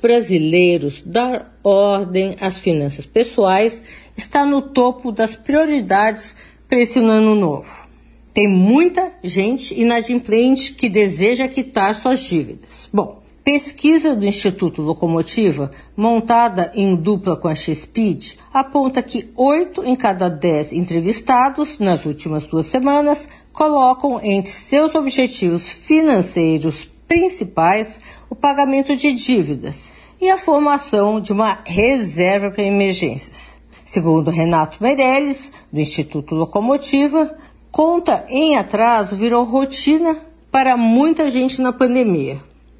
Brasileiros, dar ordem às finanças pessoais está no topo das prioridades para esse ano novo. Tem muita gente inadimplente que deseja quitar suas dívidas. Bom, pesquisa do Instituto Locomotiva, montada em dupla com a X-Speed, aponta que 8 em cada 10 entrevistados nas últimas duas semanas colocam entre seus objetivos financeiros principais o pagamento de dívidas e a formação de uma reserva para emergências. Segundo Renato Meirelles, do Instituto Locomotiva, conta em atraso virou rotina para muita gente na pandemia.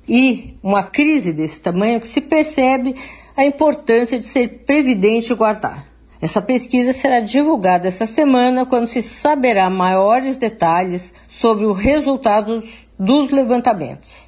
E uma crise desse tamanho que se percebe a importância de ser previdente e guardar. Essa pesquisa será divulgada essa semana quando se saberá maiores detalhes sobre os resultados dos levantamentos.